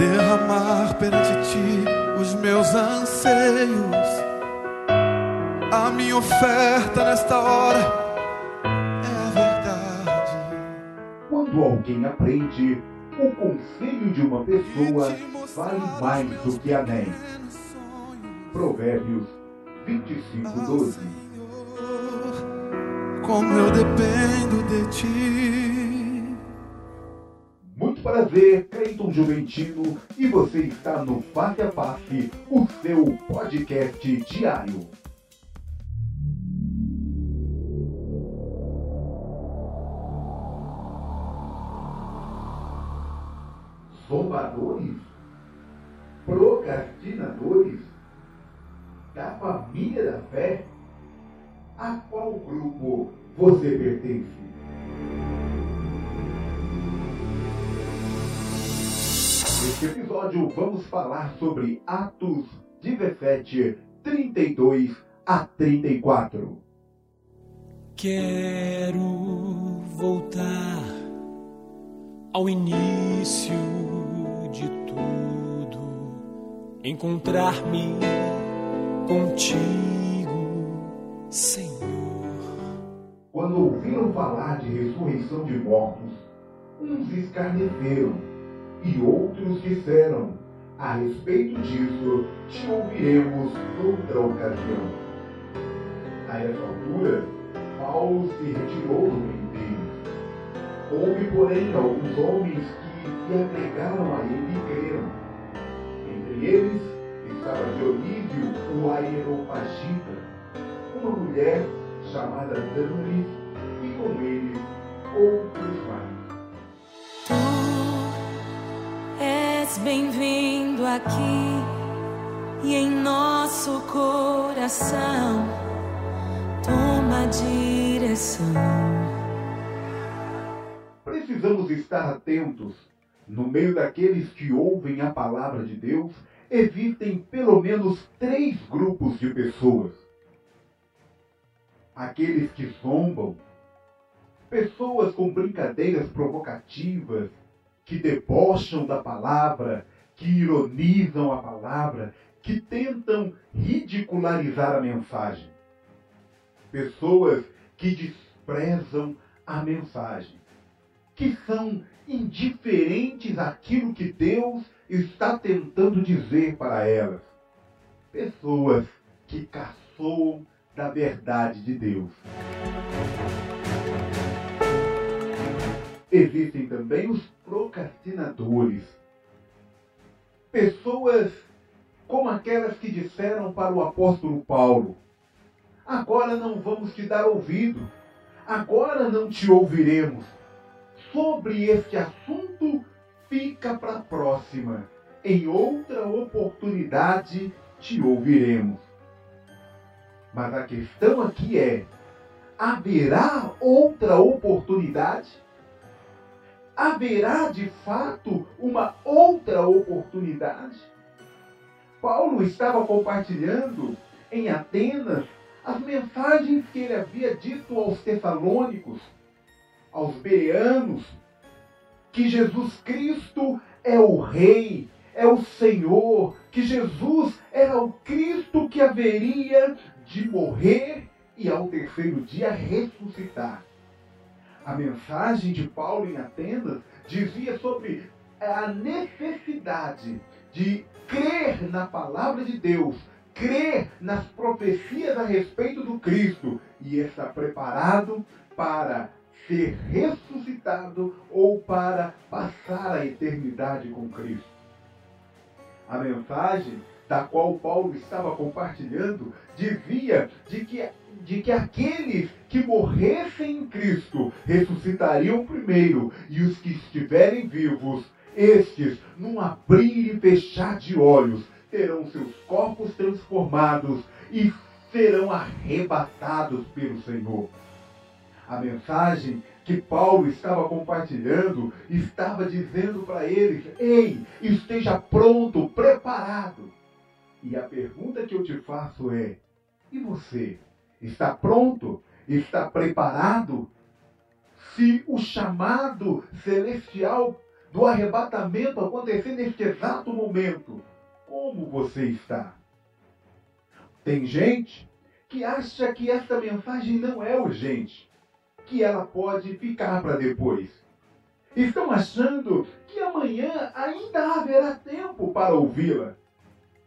derramar perante ti os meus anseios. A minha oferta nesta hora é a verdade. Quando alguém aprende, o conselho de uma pessoa vale mais do que anéis. Provérbios 25, 12. Como eu dependo de ti. Prazer, Cleiton Juventino, e você está no Face a Face, o seu podcast diário. Zombadores? Procrastinadores? Da família da fé? A qual grupo você pertence? Neste episódio vamos falar sobre Atos 17, 32 a 34. Quero voltar ao início de tudo, encontrar-me contigo, Senhor. Quando ouviram falar de ressurreição de mortos, uns escarneceram e outros disseram: A respeito disso, te ouviremos noutra ocasião. A essa altura, Paulo se retirou do meio deles. Houve, porém, alguns homens que se agregaram a ele e creram. Entre eles estava Dionísio, o Aeropagita, uma mulher chamada Damaris, e com ele outros bem-vindo aqui e em nosso coração. Toma direção. Precisamos estar atentos. No meio daqueles que ouvem a palavra de Deus, existem pelo menos três grupos de pessoas. Aqueles que zombam, pessoas com brincadeiras provocativas, que debocham da palavra, que ironizam a palavra, que tentam ridicularizar a mensagem. Pessoas que desprezam a mensagem, que são indiferentes àquilo que Deus está tentando dizer para elas. Pessoas que caçoam da verdade de Deus. Existem também os procrastinadores. Pessoas como aquelas que disseram para o apóstolo Paulo: Agora não vamos te dar ouvido, agora não te ouviremos. Sobre este assunto, fica para a próxima. Em outra oportunidade te ouviremos. Mas a questão aqui é: haverá outra oportunidade? Haverá de fato uma outra oportunidade? Paulo estava compartilhando em Atenas as mensagens que ele havia dito aos Tessalônicos, aos Bereanos, que Jesus Cristo é o Rei, é o Senhor, que Jesus era o Cristo que haveria de morrer e ao terceiro dia ressuscitar. A mensagem de Paulo em Atenas dizia sobre a necessidade de crer na palavra de Deus, crer nas profecias a respeito do Cristo e estar preparado para ser ressuscitado ou para passar a eternidade com Cristo. A mensagem da qual Paulo estava compartilhando dizia de que, de que aqueles que morressem em Cristo ressuscitariam primeiro e os que estiverem vivos, estes, num abrir e fechar de olhos, terão seus corpos transformados e serão arrebatados pelo Senhor. A mensagem que Paulo estava compartilhando estava dizendo para eles: ei, esteja pronto, preparado. E a pergunta que eu te faço é: e você? Está pronto? Está preparado? Se o chamado celestial do arrebatamento acontecer neste exato momento, como você está? Tem gente que acha que esta mensagem não é urgente, que ela pode ficar para depois. Estão achando que amanhã ainda haverá tempo para ouvi-la.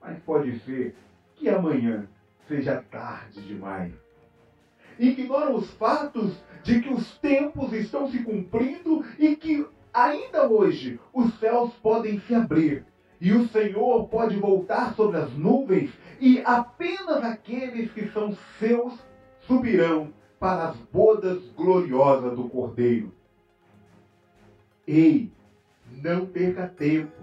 Mas pode ser que amanhã seja tarde demais. Ignoram os fatos de que os tempos estão se cumprindo e que ainda hoje os céus podem se abrir e o Senhor pode voltar sobre as nuvens e apenas aqueles que são seus subirão para as bodas gloriosas do Cordeiro. Ei, não perca tempo.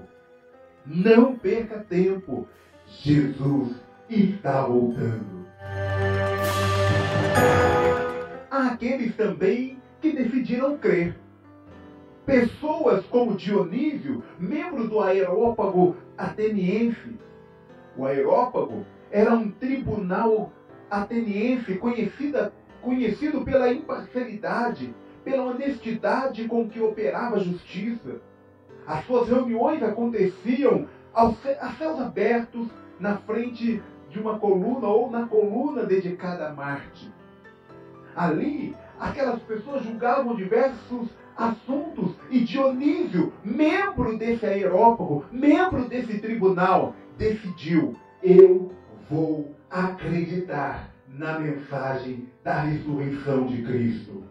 Não perca tempo. Jesus está voltando. Há aqueles também que decidiram crer. Pessoas como Dionísio, membro do Aerópago ateniense. O Aerópago era um tribunal ateniense conhecida, conhecido pela imparcialidade, pela honestidade com que operava a justiça. As suas reuniões aconteciam aos, a céus abertos, na frente de uma coluna ou na coluna dedicada a Marte. Ali, aquelas pessoas julgavam diversos assuntos e Dionísio, membro desse aerópago, membro desse tribunal, decidiu: eu vou acreditar na mensagem da ressurreição de Cristo.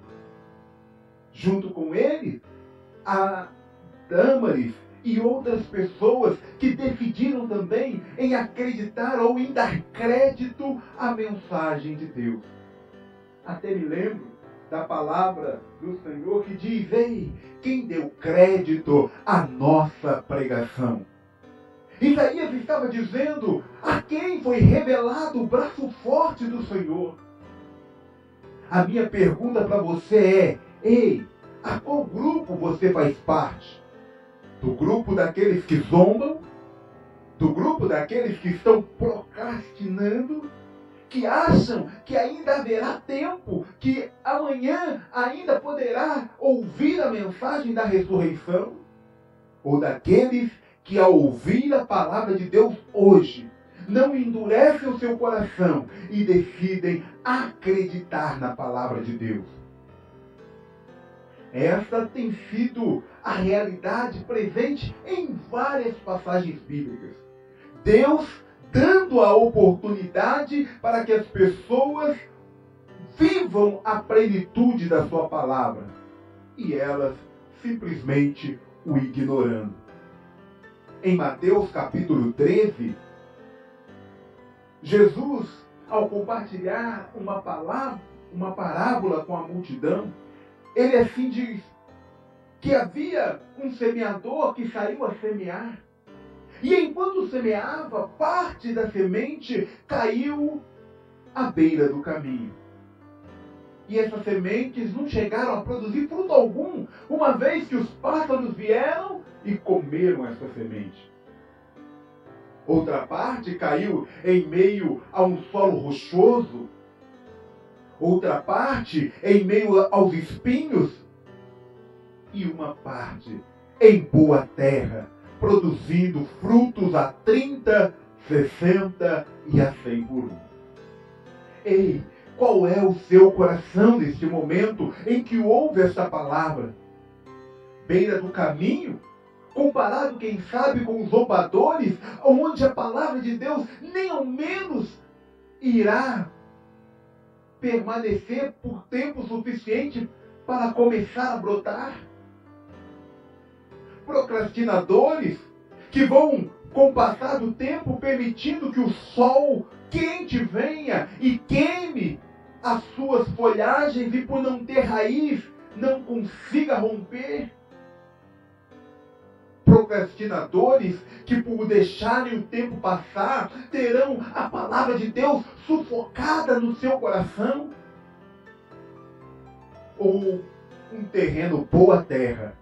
Junto com ele, a Dâmaris e outras pessoas que decidiram também em acreditar ou em dar crédito à mensagem de Deus. Até me lembro da palavra do Senhor que diz: Ei, quem deu crédito à nossa pregação? Isaías estava dizendo a quem foi revelado o braço forte do Senhor. A minha pergunta para você é: ei, a qual grupo você faz parte? Do grupo daqueles que zombam? Do grupo daqueles que estão procrastinando? Que acham que ainda haverá tempo, que amanhã ainda poderá ouvir a mensagem da ressurreição? Ou daqueles que, ao ouvir a palavra de Deus hoje, não endurecem o seu coração e decidem acreditar na palavra de Deus? Essa tem sido a realidade presente em várias passagens bíblicas. Deus dando a oportunidade para que as pessoas vivam a plenitude da sua palavra e elas simplesmente o ignorando. Em Mateus capítulo 13, Jesus, ao compartilhar uma palavra, uma parábola com a multidão, ele assim diz que havia um semeador que saiu a semear. E enquanto semeava, parte da semente caiu à beira do caminho. E essas sementes não chegaram a produzir fruto algum, uma vez que os pássaros vieram e comeram essa semente. Outra parte caiu em meio a um solo rochoso, outra parte em meio aos espinhos, e uma parte em boa terra, produzindo frutos a 30, 60 e a 100 por um. Ei, qual é o seu coração neste momento em que ouve esta palavra? Beira do caminho? Comparado, quem sabe, com os zombadores, onde a palavra de Deus nem ao menos irá permanecer por tempo suficiente para começar a brotar. Procrastinadores que vão, com o passar do tempo, permitindo que o sol quente venha e queime as suas folhagens e, por não ter raiz, não consiga romper procrastinadores que, por deixarem o tempo passar, terão a palavra de Deus sufocada no seu coração? Ou um terreno boa terra,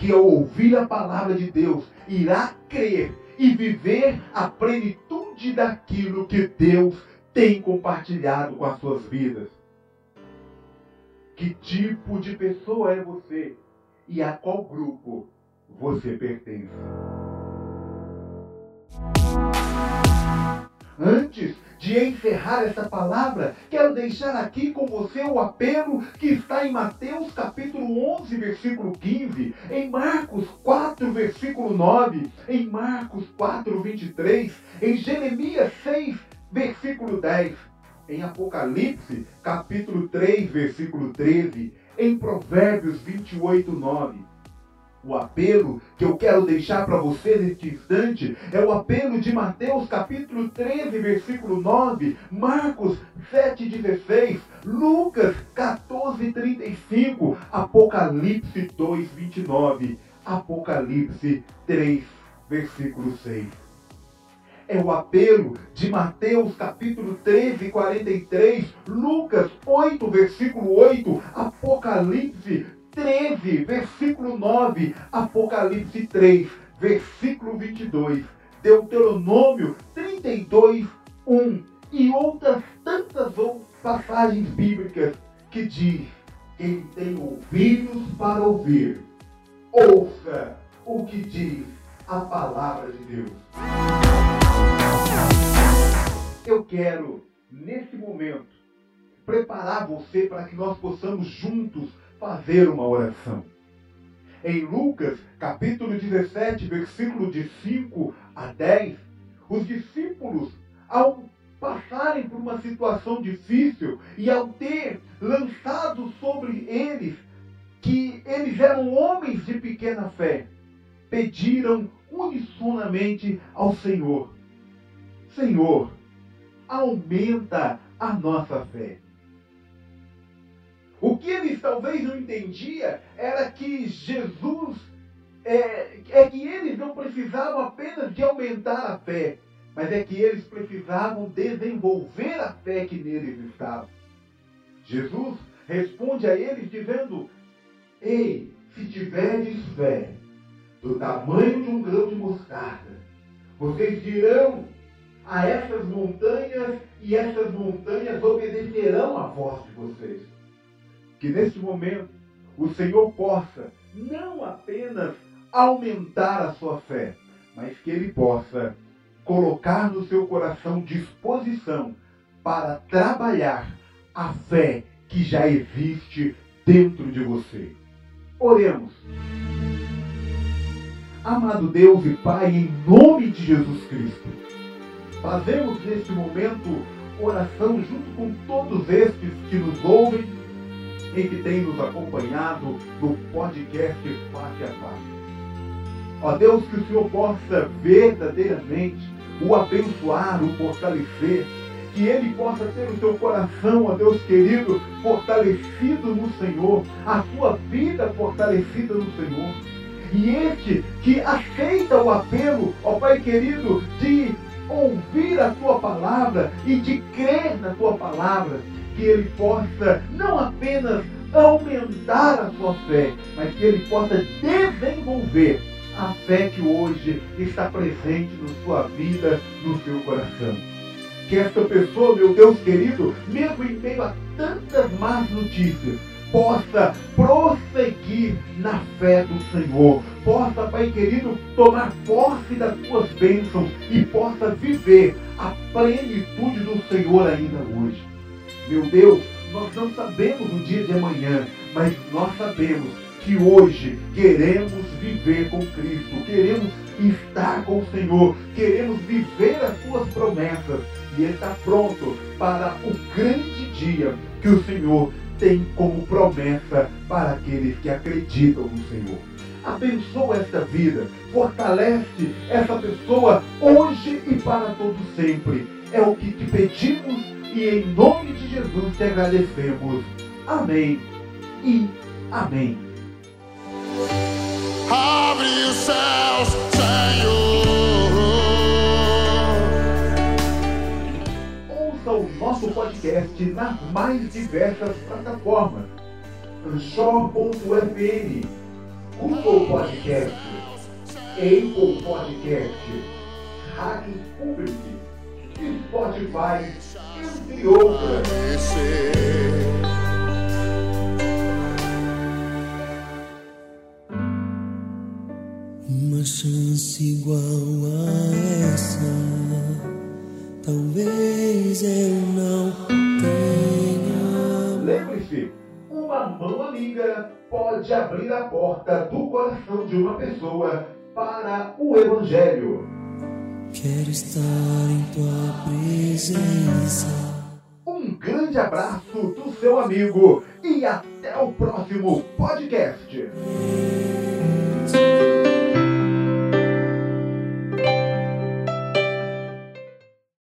que ao ouvir a palavra de Deus irá crer e viver a plenitude daquilo que Deus tem compartilhado com as suas vidas? Que tipo de pessoa é você? E a qual grupo você pertence. Antes de encerrar essa palavra, quero deixar aqui com você o apelo que está em Mateus capítulo 11, versículo 15, em Marcos 4, versículo 9, em Marcos 4, 23, em Jeremias 6, versículo 10, em Apocalipse capítulo 3, versículo 13, em Provérbios 28, 9 o apelo que eu quero deixar para você neste instante é o apelo de Mateus capítulo 13, versículo 9, Marcos 7, 16, Lucas 14, 35, Apocalipse 2, 29, Apocalipse 3, versículo 6 é o apelo de Mateus capítulo 13, 43, Lucas 8, versículo 8, Apocalipse 13, versículo 9, Apocalipse 3, versículo 22, Deuteronômio 32, 1 e outras tantas passagens bíblicas que diz: quem tem ouvidos para ouvir, ouça o que diz a palavra de Deus. Eu quero, nesse momento, preparar você para que nós possamos juntos fazer uma oração. Em Lucas, capítulo 17, versículo de 5 a 10, os discípulos, ao passarem por uma situação difícil e ao ter lançado sobre eles que eles eram homens de pequena fé, pediram unissonamente ao Senhor: Senhor, aumenta a nossa fé. O que eles talvez não entendiam era que Jesus, é, é que eles não precisavam apenas de aumentar a fé, mas é que eles precisavam desenvolver a fé que neles estava. Jesus responde a eles dizendo: Ei, se tiverdes fé do tamanho de um grão de mostarda, vocês dirão a essas montanhas e essas montanhas obedecerão à voz de vocês que neste momento o Senhor possa não apenas aumentar a sua fé, mas que Ele possa colocar no seu coração disposição para trabalhar a fé que já existe dentro de você. Oremos. Amado Deus e Pai, em nome de Jesus Cristo, fazemos neste momento oração junto com todos estes que nos ouvem e que tem nos acompanhado no podcast Face a Face. Ó Deus, que o Senhor possa verdadeiramente o abençoar, o fortalecer, que ele possa ter o seu coração, ó Deus querido, fortalecido no Senhor, a sua vida fortalecida no Senhor. E este que aceita o apelo, ó Pai querido, de ouvir a tua palavra e de crer na tua palavra, que ele possa não apenas aumentar a sua fé, mas que ele possa desenvolver a fé que hoje está presente na sua vida, no seu coração. Que esta pessoa, meu Deus querido, mesmo em meio a tantas más notícias, possa prosseguir na fé do Senhor, possa, Pai querido, tomar posse das tuas bênçãos e possa viver a plenitude do Senhor ainda hoje. Meu Deus, nós não sabemos o dia de amanhã, mas nós sabemos que hoje queremos viver com Cristo, queremos estar com o Senhor, queremos viver as suas promessas e estar pronto para o grande dia que o Senhor tem como promessa para aqueles que acreditam no Senhor. Abençoa esta vida, fortalece essa pessoa hoje e para todo sempre. É o que te pedimos e em nome de Jesus te agradecemos. Amém e amém. Abre os céus, Senhor. Ouça o nosso podcast nas mais diversas plataformas. Anchor.fm, Google Podcast, Apple Podcast, Rádio Public, Spotify Uma chance igual a essa, talvez eu não tenha. Lembre-se, uma mão amiga pode abrir a porta do coração de uma pessoa para o Evangelho. Quero estar em tua presença. Um grande abraço do seu amigo e até o próximo podcast.